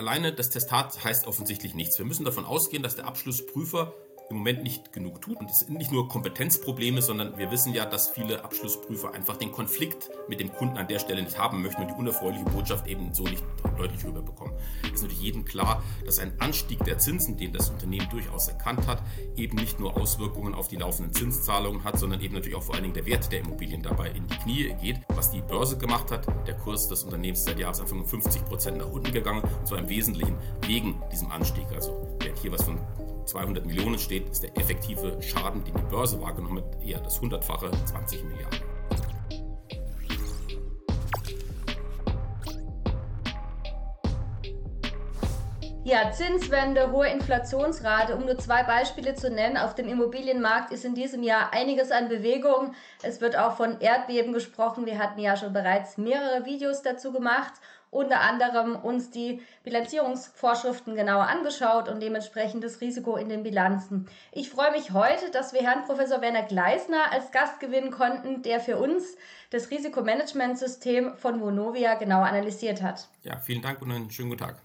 alleine das Testat heißt offensichtlich nichts. Wir müssen davon ausgehen, dass der Abschlussprüfer im Moment nicht genug tut. Und es sind nicht nur Kompetenzprobleme, sondern wir wissen ja, dass viele Abschlussprüfer einfach den Konflikt mit dem Kunden an der Stelle nicht haben möchten und die unerfreuliche Botschaft eben so nicht deutlich rüberbekommen. Es ist natürlich jedem klar, dass ein Anstieg der Zinsen, den das Unternehmen durchaus erkannt hat, eben nicht nur Auswirkungen auf die laufenden Zinszahlungen hat, sondern eben natürlich auch vor allen Dingen der Wert der Immobilien dabei in die Knie geht. Was die Börse gemacht hat, der Kurs des Unternehmens seit Jahresanfang um 50 Prozent nach unten gegangen, und zwar im Wesentlichen wegen diesem Anstieg. Also wer hier was von 200 Millionen steht, ist der effektive Schaden, den die Börse wahrgenommen hat, eher das hundertfache, 20 Milliarden. Ja, Zinswende, hohe Inflationsrate, um nur zwei Beispiele zu nennen. Auf dem Immobilienmarkt ist in diesem Jahr einiges an Bewegung. Es wird auch von Erdbeben gesprochen. Wir hatten ja schon bereits mehrere Videos dazu gemacht unter anderem uns die Bilanzierungsvorschriften genauer angeschaut und dementsprechend das Risiko in den Bilanzen. Ich freue mich heute, dass wir Herrn Professor Werner Gleisner als Gast gewinnen konnten, der für uns das Risikomanagementsystem von Vonovia genauer analysiert hat. Ja, vielen Dank und einen schönen guten Tag.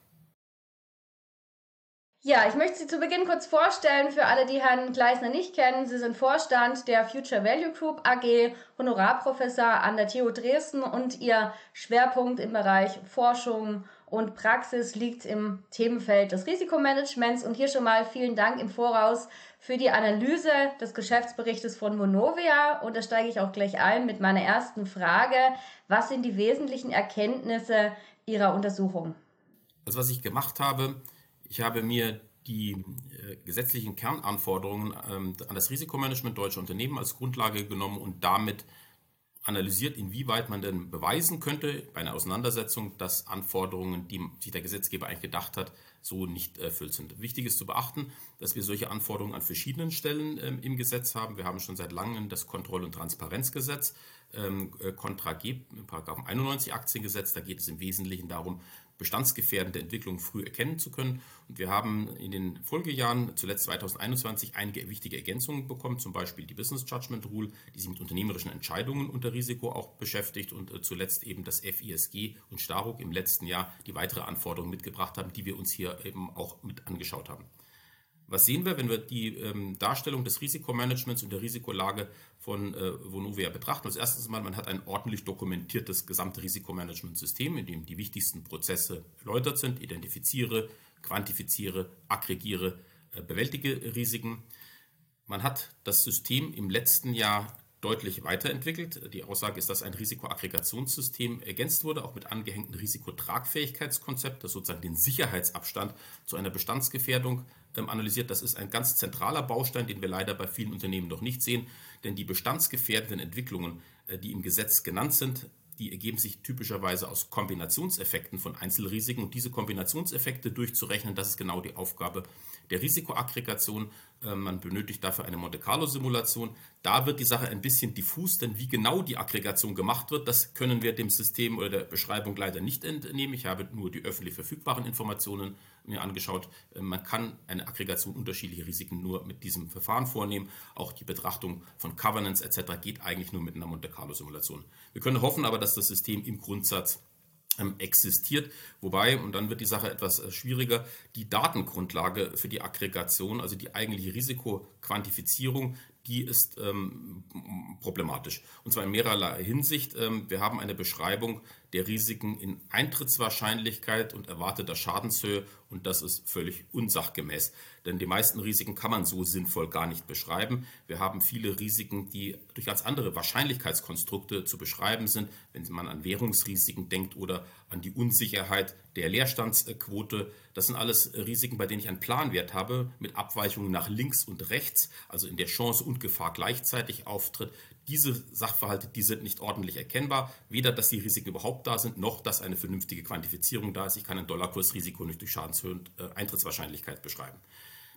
Ja, ich möchte Sie zu Beginn kurz vorstellen für alle, die Herrn Gleisner nicht kennen. Sie sind Vorstand der Future Value Group AG, Honorarprofessor an der TU Dresden und Ihr Schwerpunkt im Bereich Forschung und Praxis liegt im Themenfeld des Risikomanagements. Und hier schon mal vielen Dank im Voraus für die Analyse des Geschäftsberichtes von Monovia. Und da steige ich auch gleich ein mit meiner ersten Frage. Was sind die wesentlichen Erkenntnisse Ihrer Untersuchung? Also was ich gemacht habe, ich habe mir die äh, gesetzlichen Kernanforderungen ähm, an das Risikomanagement deutscher Unternehmen als Grundlage genommen und damit analysiert, inwieweit man denn beweisen könnte bei einer Auseinandersetzung, dass Anforderungen, die sich der Gesetzgeber eigentlich gedacht hat, so nicht erfüllt sind. Wichtig ist zu beachten, dass wir solche Anforderungen an verschiedenen Stellen ähm, im Gesetz haben. Wir haben schon seit langem das Kontroll- und Transparenzgesetz, ähm, äh, G, Paragraph 91 Aktiengesetz. Da geht es im Wesentlichen darum, bestandsgefährdende Entwicklungen früh erkennen zu können. Und wir haben in den Folgejahren, zuletzt 2021, einige wichtige Ergänzungen bekommen, zum Beispiel die Business Judgment Rule, die sich mit unternehmerischen Entscheidungen unter Risiko auch beschäftigt und äh, zuletzt eben das FISG und Staruk im letzten Jahr, die weitere Anforderungen mitgebracht haben, die wir uns hier eben auch mit angeschaut haben. Was sehen wir, wenn wir die ähm, Darstellung des Risikomanagements und der Risikolage von äh, Vonovia betrachten? Als erstes mal, man hat ein ordentlich dokumentiertes gesamte Risikomanagementsystem, in dem die wichtigsten Prozesse erläutert sind, identifiziere, quantifiziere, aggregiere, äh, bewältige Risiken. Man hat das System im letzten Jahr deutlich weiterentwickelt. Die Aussage ist, dass ein Risikoaggregationssystem ergänzt wurde, auch mit angehängtem Risikotragfähigkeitskonzept, das sozusagen den Sicherheitsabstand zu einer Bestandsgefährdung ähm, analysiert. Das ist ein ganz zentraler Baustein, den wir leider bei vielen Unternehmen noch nicht sehen, denn die bestandsgefährdenden Entwicklungen, äh, die im Gesetz genannt sind, die ergeben sich typischerweise aus Kombinationseffekten von Einzelrisiken und diese Kombinationseffekte durchzurechnen, das ist genau die Aufgabe der Risikoaggregation. Ähm, man benötigt dafür eine Monte Carlo Simulation. Da wird die Sache ein bisschen diffus, denn wie genau die Aggregation gemacht wird, das können wir dem System oder der Beschreibung leider nicht entnehmen. Ich habe nur die öffentlich verfügbaren Informationen mir angeschaut. Ähm, man kann eine Aggregation unterschiedlicher Risiken nur mit diesem Verfahren vornehmen. Auch die Betrachtung von Covenants etc. geht eigentlich nur mit einer Monte Carlo Simulation. Wir können hoffen aber, dass das System im Grundsatz existiert. Wobei, und dann wird die Sache etwas äh, schwieriger, die Datengrundlage für die Aggregation, also die eigentliche Risikoquantifizierung, die ist ähm, problematisch. Und zwar in mehrerlei Hinsicht. Ähm, wir haben eine Beschreibung der Risiken in Eintrittswahrscheinlichkeit und erwarteter Schadenshöhe und das ist völlig unsachgemäß. Denn die meisten Risiken kann man so sinnvoll gar nicht beschreiben. Wir haben viele Risiken, die durch ganz andere Wahrscheinlichkeitskonstrukte zu beschreiben sind, wenn man an Währungsrisiken denkt oder an die Unsicherheit der Leerstandsquote. Das sind alles Risiken, bei denen ich einen Planwert habe mit Abweichungen nach links und rechts, also in der Chance und Gefahr gleichzeitig auftritt. Diese Sachverhalte, die sind nicht ordentlich erkennbar. Weder, dass die Risiken überhaupt da sind, noch, dass eine vernünftige Quantifizierung da ist. Ich kann ein Dollarkursrisiko nicht durch Schadenshöhe und äh, Eintrittswahrscheinlichkeit beschreiben.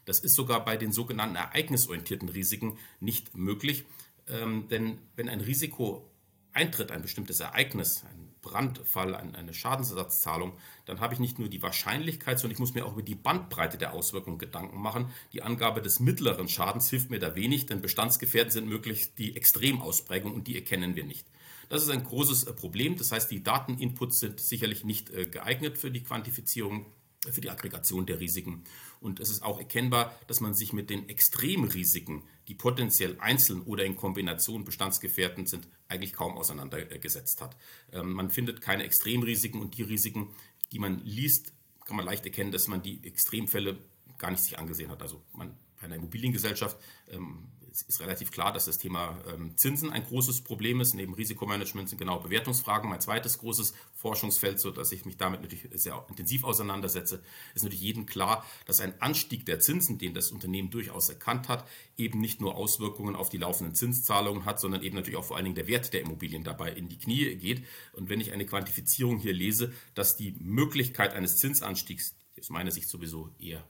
Das ist sogar bei den sogenannten ereignisorientierten Risiken nicht möglich. Ähm, denn wenn ein Risiko eintritt, ein bestimmtes Ereignis, ein Brandfall, eine Schadensersatzzahlung, dann habe ich nicht nur die Wahrscheinlichkeit, sondern ich muss mir auch über die Bandbreite der Auswirkungen Gedanken machen. Die Angabe des mittleren Schadens hilft mir da wenig, denn Bestandsgefährden sind möglich die Extremausprägung und die erkennen wir nicht. Das ist ein großes äh, Problem. Das heißt, die Dateninputs sind sicherlich nicht äh, geeignet für die Quantifizierung für die Aggregation der Risiken. Und es ist auch erkennbar, dass man sich mit den Extremrisiken, die potenziell einzeln oder in Kombination bestandsgefährdend sind, eigentlich kaum auseinandergesetzt hat. Ähm, man findet keine Extremrisiken und die Risiken, die man liest, kann man leicht erkennen, dass man die Extremfälle gar nicht sich angesehen hat. Also man bei einer Immobiliengesellschaft ähm, ist relativ klar, dass das Thema ähm, Zinsen ein großes Problem ist. Neben Risikomanagement sind genau Bewertungsfragen mein zweites großes Forschungsfeld, sodass ich mich damit natürlich sehr intensiv auseinandersetze. Ist natürlich jedem klar, dass ein Anstieg der Zinsen, den das Unternehmen durchaus erkannt hat, eben nicht nur Auswirkungen auf die laufenden Zinszahlungen hat, sondern eben natürlich auch vor allen Dingen der Wert der Immobilien dabei in die Knie geht. Und wenn ich eine Quantifizierung hier lese, dass die Möglichkeit eines Zinsanstiegs aus meiner Sicht sowieso eher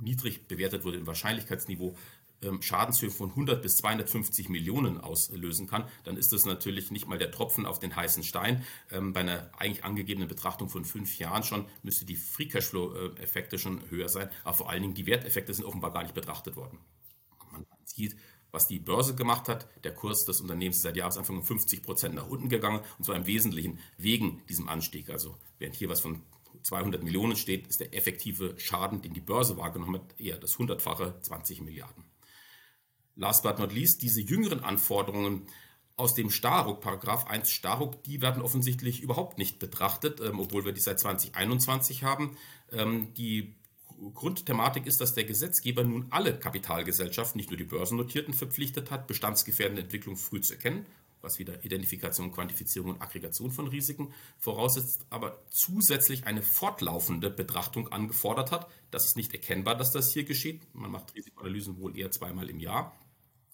niedrig bewertet wurde im Wahrscheinlichkeitsniveau, Schadenshöhe von 100 bis 250 Millionen auslösen kann, dann ist das natürlich nicht mal der Tropfen auf den heißen Stein. Ähm, bei einer eigentlich angegebenen Betrachtung von fünf Jahren schon müsste die Free Cashflow-Effekte schon höher sein, aber vor allen Dingen die Werteffekte sind offenbar gar nicht betrachtet worden. Man sieht, was die Börse gemacht hat. Der Kurs des Unternehmens ist seit Jahresanfang um 50 Prozent nach unten gegangen und zwar im Wesentlichen wegen diesem Anstieg. Also während hier was von 200 Millionen steht, ist der effektive Schaden, den die Börse wahrgenommen hat, eher das hundertfache 20 Milliarden last but not least, diese jüngeren Anforderungen aus dem Staruk, Paragraph 1 Staruk, die werden offensichtlich überhaupt nicht betrachtet, ähm, obwohl wir die seit 2021 haben. Ähm, die Grundthematik ist, dass der Gesetzgeber nun alle Kapitalgesellschaften, nicht nur die börsennotierten, verpflichtet hat, bestandsgefährdende Entwicklung früh zu erkennen, was wieder Identifikation, Quantifizierung und Aggregation von Risiken voraussetzt, aber zusätzlich eine fortlaufende Betrachtung angefordert hat. Das ist nicht erkennbar, dass das hier geschieht. Man macht Risikoanalysen wohl eher zweimal im Jahr.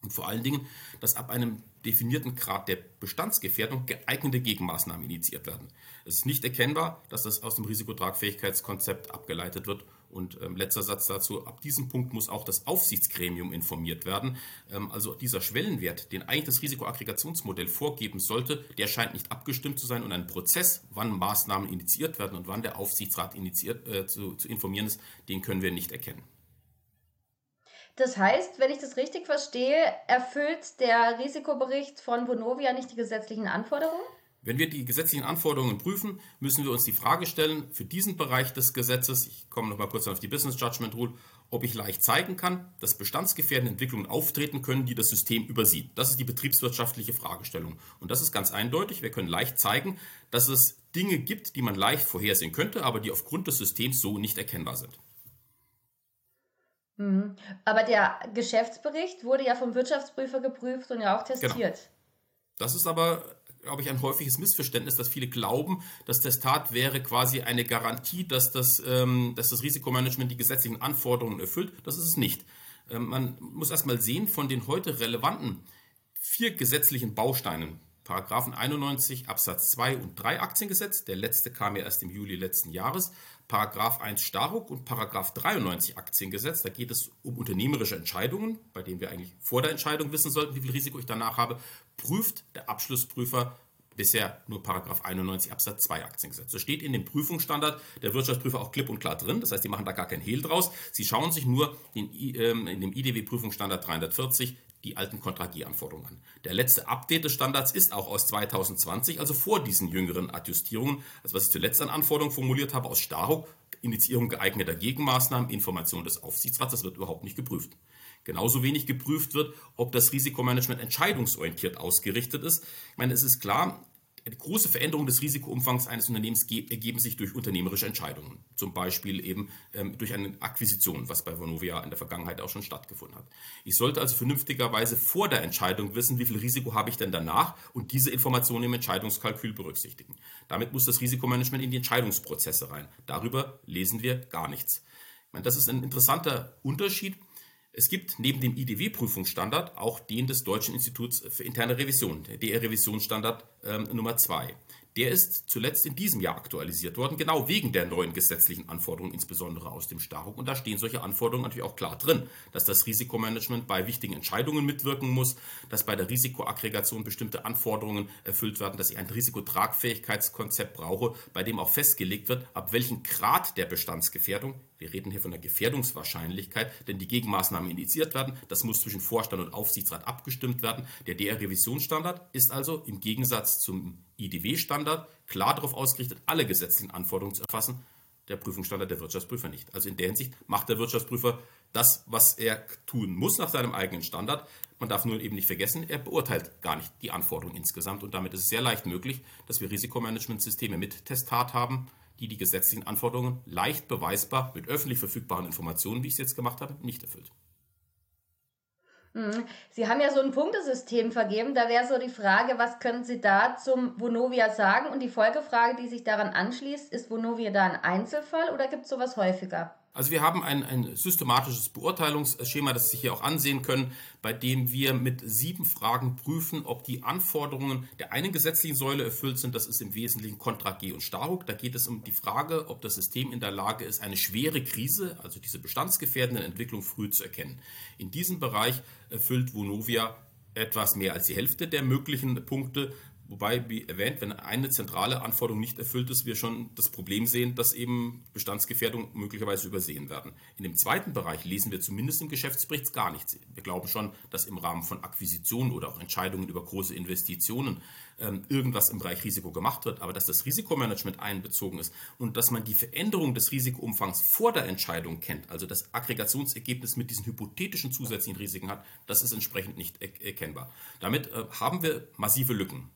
Und vor allen Dingen, dass ab einem definierten Grad der Bestandsgefährdung geeignete Gegenmaßnahmen initiiert werden. Es ist nicht erkennbar, dass das aus dem Risikotragfähigkeitskonzept abgeleitet wird. Und ähm, letzter Satz dazu, ab diesem Punkt muss auch das Aufsichtsgremium informiert werden. Ähm, also dieser Schwellenwert, den eigentlich das Risikoaggregationsmodell vorgeben sollte, der scheint nicht abgestimmt zu sein und ein Prozess, wann Maßnahmen initiiert werden und wann der Aufsichtsrat initiiert, äh, zu, zu informieren ist, den können wir nicht erkennen. Das heißt, wenn ich das richtig verstehe, erfüllt der Risikobericht von Bonovia nicht die gesetzlichen Anforderungen? Wenn wir die gesetzlichen Anforderungen prüfen, müssen wir uns die Frage stellen, für diesen Bereich des Gesetzes, ich komme noch mal kurz auf die Business Judgment Rule, ob ich leicht zeigen kann, dass bestandsgefährdende Entwicklungen auftreten können, die das System übersieht. Das ist die betriebswirtschaftliche Fragestellung. Und das ist ganz eindeutig. Wir können leicht zeigen, dass es Dinge gibt, die man leicht vorhersehen könnte, aber die aufgrund des Systems so nicht erkennbar sind. Mhm. Aber der Geschäftsbericht wurde ja vom Wirtschaftsprüfer geprüft und ja auch testiert. Genau. Das ist aber, glaube ich, ein häufiges Missverständnis, dass viele glauben, das Testat wäre quasi eine Garantie, dass das, ähm, dass das Risikomanagement die gesetzlichen Anforderungen erfüllt. Das ist es nicht. Ähm, man muss erst mal sehen, von den heute relevanten vier gesetzlichen Bausteinen, Paragraphen 91 Absatz 2 und 3 Aktiengesetz, der letzte kam ja erst im Juli letzten Jahres, Paragraph 1 Staruk und Paragraph 93 Aktiengesetz. Da geht es um unternehmerische Entscheidungen, bei denen wir eigentlich vor der Entscheidung wissen sollten, wie viel Risiko ich danach habe. Prüft der Abschlussprüfer bisher nur Paragraph 91 Absatz 2 Aktiengesetz. Das steht in dem Prüfungsstandard der Wirtschaftsprüfer auch klipp und klar drin. Das heißt, die machen da gar kein Hehl draus. Sie schauen sich nur den, ähm, in dem IDW-Prüfungsstandard 340 die alten Kontragieranforderungen an. Der letzte Update des Standards ist auch aus 2020, also vor diesen jüngeren Adjustierungen. Also was ich zuletzt an Anforderungen formuliert habe aus Staro, Initiierung geeigneter Gegenmaßnahmen, Information des Aufsichtsrats, das wird überhaupt nicht geprüft. Genauso wenig geprüft wird, ob das Risikomanagement entscheidungsorientiert ausgerichtet ist. Ich meine, es ist klar, große Veränderung des Risikoumfangs eines Unternehmens ergeben sich durch unternehmerische Entscheidungen. Zum Beispiel eben ähm, durch eine Akquisition, was bei Vonovia in der Vergangenheit auch schon stattgefunden hat. Ich sollte also vernünftigerweise vor der Entscheidung wissen, wie viel Risiko habe ich denn danach und diese Informationen im Entscheidungskalkül berücksichtigen. Damit muss das Risikomanagement in die Entscheidungsprozesse rein. Darüber lesen wir gar nichts. Ich meine, das ist ein interessanter Unterschied es gibt neben dem IDW-Prüfungsstandard auch den des Deutschen Instituts für interne Revision, der DR-Revisionsstandard ähm, Nummer 2. Der ist zuletzt in diesem Jahr aktualisiert worden, genau wegen der neuen gesetzlichen Anforderungen, insbesondere aus dem Staruk. Und da stehen solche Anforderungen natürlich auch klar drin, dass das Risikomanagement bei wichtigen Entscheidungen mitwirken muss, dass bei der Risikoaggregation bestimmte Anforderungen erfüllt werden, dass ich ein Risikotragfähigkeitskonzept brauche, bei dem auch festgelegt wird, ab welchem Grad der Bestandsgefährdung wir reden hier von der Gefährdungswahrscheinlichkeit, denn die Gegenmaßnahmen initiiert werden. Das muss zwischen Vorstand und Aufsichtsrat abgestimmt werden. Der DR-Revisionsstandard ist also im Gegensatz zum IDW-Standard klar darauf ausgerichtet, alle gesetzlichen Anforderungen zu erfassen. der Prüfungsstandard der Wirtschaftsprüfer nicht. Also in der Hinsicht macht der Wirtschaftsprüfer das, was er tun muss nach seinem eigenen Standard. Man darf nur eben nicht vergessen, er beurteilt gar nicht die Anforderungen insgesamt und damit ist es sehr leicht möglich, dass wir Risikomanagementsysteme mit Testat haben, die die gesetzlichen Anforderungen leicht beweisbar mit öffentlich verfügbaren Informationen, wie ich es jetzt gemacht habe, nicht erfüllt. Mhm. Sie haben ja so ein Punktesystem vergeben. Da wäre so die Frage, was können Sie da zum Vonovia sagen? Und die Folgefrage, die sich daran anschließt, ist Vonovia da ein Einzelfall oder gibt es sowas häufiger? Also wir haben ein, ein systematisches Beurteilungsschema, das Sie hier auch ansehen können, bei dem wir mit sieben Fragen prüfen, ob die Anforderungen der einen gesetzlichen Säule erfüllt sind. Das ist im Wesentlichen Kontra G und Staruk. Da geht es um die Frage, ob das System in der Lage ist, eine schwere Krise, also diese bestandsgefährdende Entwicklung früh zu erkennen. In diesem Bereich erfüllt Vonovia etwas mehr als die Hälfte der möglichen Punkte. Wobei, wie erwähnt, wenn eine zentrale Anforderung nicht erfüllt ist, wir schon das Problem sehen, dass eben Bestandsgefährdung möglicherweise übersehen werden. In dem zweiten Bereich lesen wir zumindest im Geschäftsbericht gar nichts. Wir glauben schon, dass im Rahmen von Akquisitionen oder auch Entscheidungen über große Investitionen ähm, irgendwas im Bereich Risiko gemacht wird, aber dass das Risikomanagement einbezogen ist und dass man die Veränderung des Risikoumfangs vor der Entscheidung kennt, also das Aggregationsergebnis mit diesen hypothetischen zusätzlichen Risiken hat, das ist entsprechend nicht erkennbar. Damit äh, haben wir massive Lücken.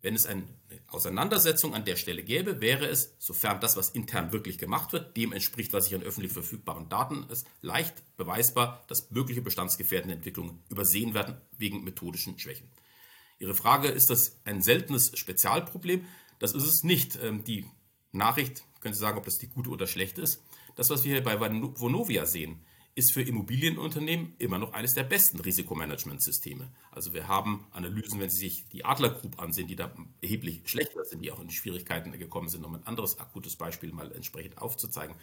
Wenn es eine Auseinandersetzung an der Stelle gäbe, wäre es, sofern das, was intern wirklich gemacht wird, dem entspricht, was sich an öffentlich verfügbaren Daten ist, leicht beweisbar, dass mögliche bestandsgefährdende Entwicklungen übersehen werden wegen methodischen Schwächen. Ihre Frage, ist das ein seltenes Spezialproblem? Das ist es nicht. Ähm, die Nachricht, können Sie sagen, ob das die gute oder schlechte ist. Das, was wir hier bei Vonovia sehen, ist für Immobilienunternehmen immer noch eines der besten Risikomanagementsysteme. Also wir haben Analysen, wenn Sie sich die Adler Group ansehen, die da erheblich schlechter sind, die auch in Schwierigkeiten gekommen sind, um ein anderes akutes Beispiel mal entsprechend aufzuzeigen.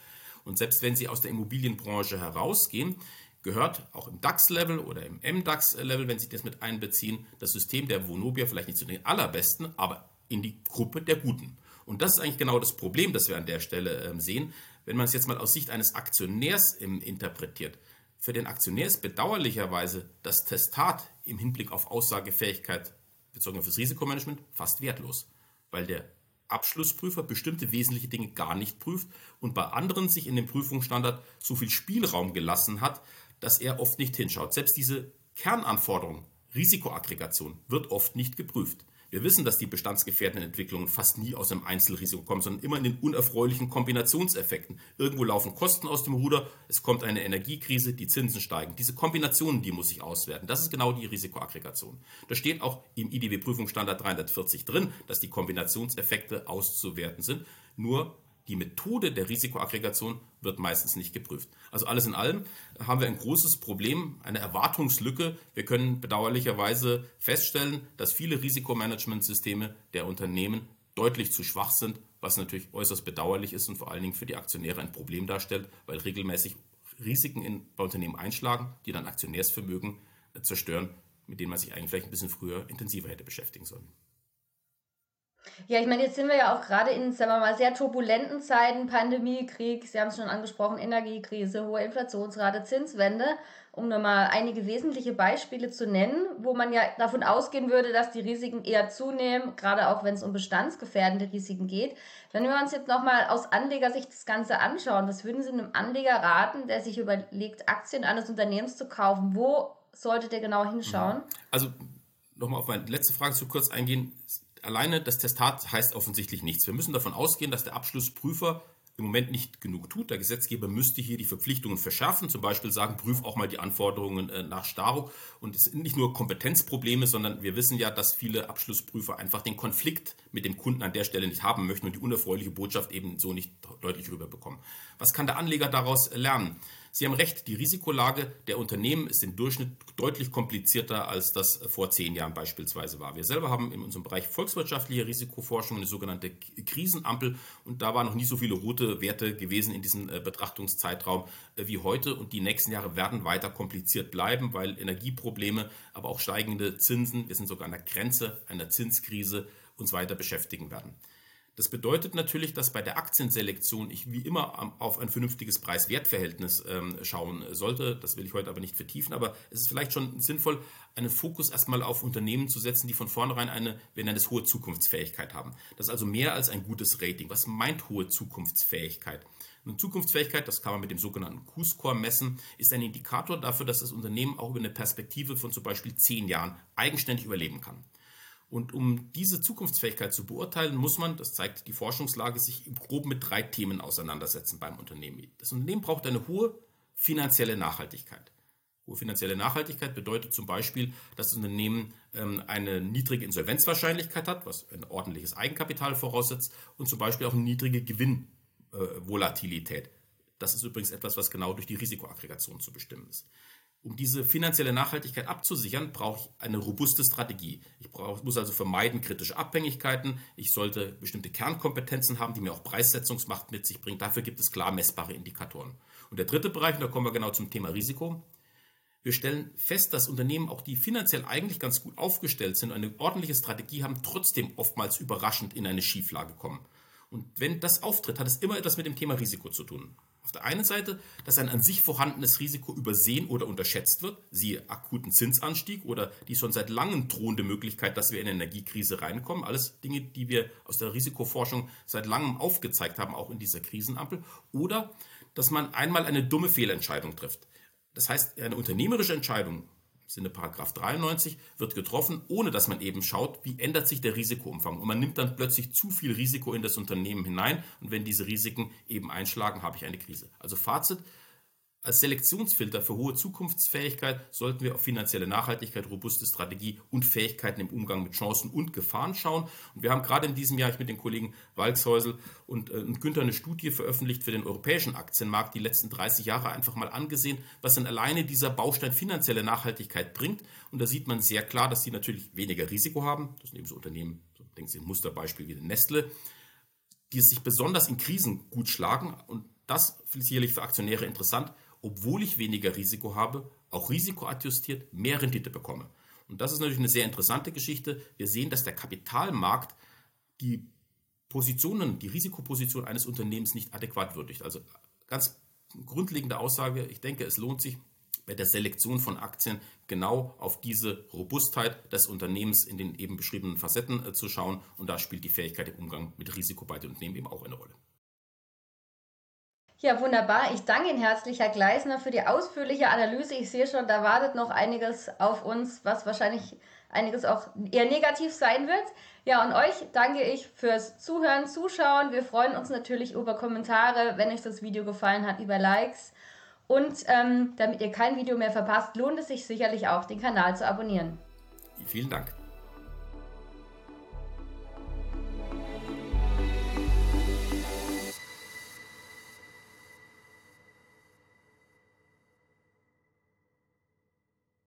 Und selbst wenn Sie aus der Immobilienbranche herausgehen, gehört auch im DAX-Level oder im MDAX-Level, wenn Sie das mit einbeziehen, das System der Vonobia vielleicht nicht zu den allerbesten, aber in die Gruppe der Guten. Und das ist eigentlich genau das Problem, das wir an der Stelle ähm, sehen wenn man es jetzt mal aus Sicht eines Aktionärs interpretiert, für den Aktionär ist bedauerlicherweise das Testat im Hinblick auf Aussagefähigkeit bezogen auf das Risikomanagement fast wertlos, weil der Abschlussprüfer bestimmte wesentliche Dinge gar nicht prüft und bei anderen sich in dem Prüfungsstandard so viel Spielraum gelassen hat, dass er oft nicht hinschaut. Selbst diese Kernanforderung, Risikoaggregation, wird oft nicht geprüft. Wir wissen, dass die bestandsgefährdenden Entwicklungen fast nie aus einem Einzelrisiko kommen, sondern immer in den unerfreulichen Kombinationseffekten. Irgendwo laufen Kosten aus dem Ruder, es kommt eine Energiekrise, die Zinsen steigen. Diese Kombinationen, die muss ich auswerten. Das ist genau die Risikoaggregation. Da steht auch im IDW-Prüfungsstandard 340 drin, dass die Kombinationseffekte auszuwerten sind. Nur die Methode der Risikoaggregation wird meistens nicht geprüft. Also alles in allem haben wir ein großes Problem, eine Erwartungslücke. Wir können bedauerlicherweise feststellen, dass viele Risikomanagementsysteme der Unternehmen deutlich zu schwach sind, was natürlich äußerst bedauerlich ist und vor allen Dingen für die Aktionäre ein Problem darstellt, weil regelmäßig Risiken in, bei Unternehmen einschlagen, die dann Aktionärsvermögen zerstören, mit denen man sich eigentlich vielleicht ein bisschen früher intensiver hätte beschäftigen sollen. Ja, ich meine, jetzt sind wir ja auch gerade in, sagen wir mal, sehr turbulenten Zeiten, Pandemie, Krieg, Sie haben es schon angesprochen, Energiekrise, hohe Inflationsrate, Zinswende, um nochmal einige wesentliche Beispiele zu nennen, wo man ja davon ausgehen würde, dass die Risiken eher zunehmen, gerade auch wenn es um bestandsgefährdende Risiken geht. Wenn wir uns jetzt nochmal aus Anlegersicht das Ganze anschauen, was würden Sie einem Anleger raten, der sich überlegt, Aktien eines Unternehmens zu kaufen? Wo sollte der genau hinschauen? Also nochmal auf meine letzte Frage zu kurz eingehen alleine das Testat heißt offensichtlich nichts. Wir müssen davon ausgehen, dass der Abschlussprüfer im Moment nicht genug tut. Der Gesetzgeber müsste hier die Verpflichtungen verschärfen, zum Beispiel sagen, prüf auch mal die Anforderungen äh, nach Staro. Und es sind nicht nur Kompetenzprobleme, sondern wir wissen ja, dass viele Abschlussprüfer einfach den Konflikt mit dem Kunden an der Stelle nicht haben möchten und die unerfreuliche Botschaft eben so nicht deutlich rüberbekommen. Was kann der Anleger daraus lernen? Sie haben recht, die Risikolage der Unternehmen ist im Durchschnitt deutlich komplizierter, als das vor zehn Jahren beispielsweise war. Wir selber haben in unserem Bereich volkswirtschaftliche Risikoforschung eine sogenannte Krisenampel und da waren noch nie so viele rote Werte gewesen in diesem äh, Betrachtungszeitraum äh, wie heute und die nächsten Jahre werden weiter kompliziert bleiben, weil Energieprobleme, aber auch steigende Zinsen, wir sind sogar an der Grenze einer Zinskrise, uns weiter beschäftigen werden. Das bedeutet natürlich, dass bei der Aktienselektion ich wie immer auf ein vernünftiges Preis-Wert-Verhältnis ähm, schauen sollte. Das will ich heute aber nicht vertiefen, aber es ist vielleicht schon sinnvoll, einen Fokus erstmal auf Unternehmen zu setzen, die von vornherein eine, wir nennen es hohe Zukunftsfähigkeit haben. Das ist also mehr als ein gutes Rating. Was meint hohe Zukunftsfähigkeit? Eine Zukunftsfähigkeit, das kann man mit dem sogenannten Q-Score messen, ist ein Indikator dafür, dass das Unternehmen auch über eine Perspektive von zum Beispiel zehn Jahren eigenständig überleben kann. Und um diese Zukunftsfähigkeit zu beurteilen, muss man, das zeigt die Forschungslage, sich im Groben mit drei Themen auseinandersetzen beim Unternehmen. Das Unternehmen braucht eine hohe finanzielle Nachhaltigkeit. Hohe finanzielle Nachhaltigkeit bedeutet zum Beispiel, dass das Unternehmen ähm, eine niedrige Insolvenzwahrscheinlichkeit hat, was ein ordentliches Eigenkapital voraussetzt, und zum Beispiel auch eine niedrige Gewinnvolatilität. Das ist übrigens etwas, was genau durch die Risikoaggregation zu bestimmen ist. Um diese finanzielle Nachhaltigkeit abzusichern, brauche ich eine robuste Strategie. Ich brauch, muss also vermeiden kritische Abhängigkeiten. Ich sollte bestimmte Kernkompetenzen haben, die mir auch Preissetzungsmacht mit sich bringen. Dafür gibt es klar messbare Indikatoren. Und der dritte Bereich, und da kommen wir genau zum Thema Risiko. Wir stellen fest, dass Unternehmen, auch die finanziell eigentlich ganz gut aufgestellt sind, eine ordentliche Strategie haben, trotzdem oftmals überraschend in eine Schieflage kommen. Und wenn das auftritt, hat es immer etwas mit dem Thema Risiko zu tun. Auf der einen Seite, dass ein an sich vorhandenes Risiko übersehen oder unterschätzt wird, siehe akuten Zinsanstieg oder die schon seit langem drohende Möglichkeit, dass wir in eine Energiekrise reinkommen. Alles Dinge, die wir aus der Risikoforschung seit langem aufgezeigt haben, auch in dieser Krisenampel. Oder dass man einmal eine dumme Fehlentscheidung trifft. Das heißt, eine unternehmerische Entscheidung Sinne Paragraph 93 wird getroffen, ohne dass man eben schaut, wie ändert sich der Risikoumfang. Und man nimmt dann plötzlich zu viel Risiko in das Unternehmen hinein. Und wenn diese Risiken eben einschlagen, habe ich eine Krise. Also Fazit, als Selektionsfilter für hohe Zukunftsfähigkeit sollten wir auf finanzielle Nachhaltigkeit, robuste Strategie und Fähigkeiten im Umgang mit Chancen und Gefahren schauen. Und wir haben gerade in diesem Jahr ich mit den Kollegen Walzhäusel und, äh, und Günther eine Studie veröffentlicht für den europäischen Aktienmarkt, die letzten 30 Jahre einfach mal angesehen, was dann alleine dieser Baustein finanzielle Nachhaltigkeit bringt. Und da sieht man sehr klar, dass sie natürlich weniger Risiko haben. Das sind eben so Unternehmen, so denken Sie ein Musterbeispiel wie Nestle, die sich besonders in Krisen gut schlagen. Und das ist sicherlich für Aktionäre interessant obwohl ich weniger Risiko habe, auch risikoadjustiert mehr Rendite bekomme. Und das ist natürlich eine sehr interessante Geschichte. Wir sehen, dass der Kapitalmarkt die Positionen, die Risikoposition eines Unternehmens nicht adäquat würdigt. Also ganz grundlegende Aussage, ich denke, es lohnt sich bei der Selektion von Aktien genau auf diese Robustheit des Unternehmens in den eben beschriebenen Facetten äh, zu schauen. Und da spielt die Fähigkeit im Umgang mit Risiko bei den Unternehmen eben auch eine Rolle. Ja, wunderbar. Ich danke Ihnen herzlich, Herr Gleisner, für die ausführliche Analyse. Ich sehe schon, da wartet noch einiges auf uns, was wahrscheinlich einiges auch eher negativ sein wird. Ja, und euch danke ich fürs Zuhören, Zuschauen. Wir freuen uns natürlich über Kommentare, wenn euch das Video gefallen hat, über Likes. Und ähm, damit ihr kein Video mehr verpasst, lohnt es sich sicherlich auch, den Kanal zu abonnieren. Vielen Dank.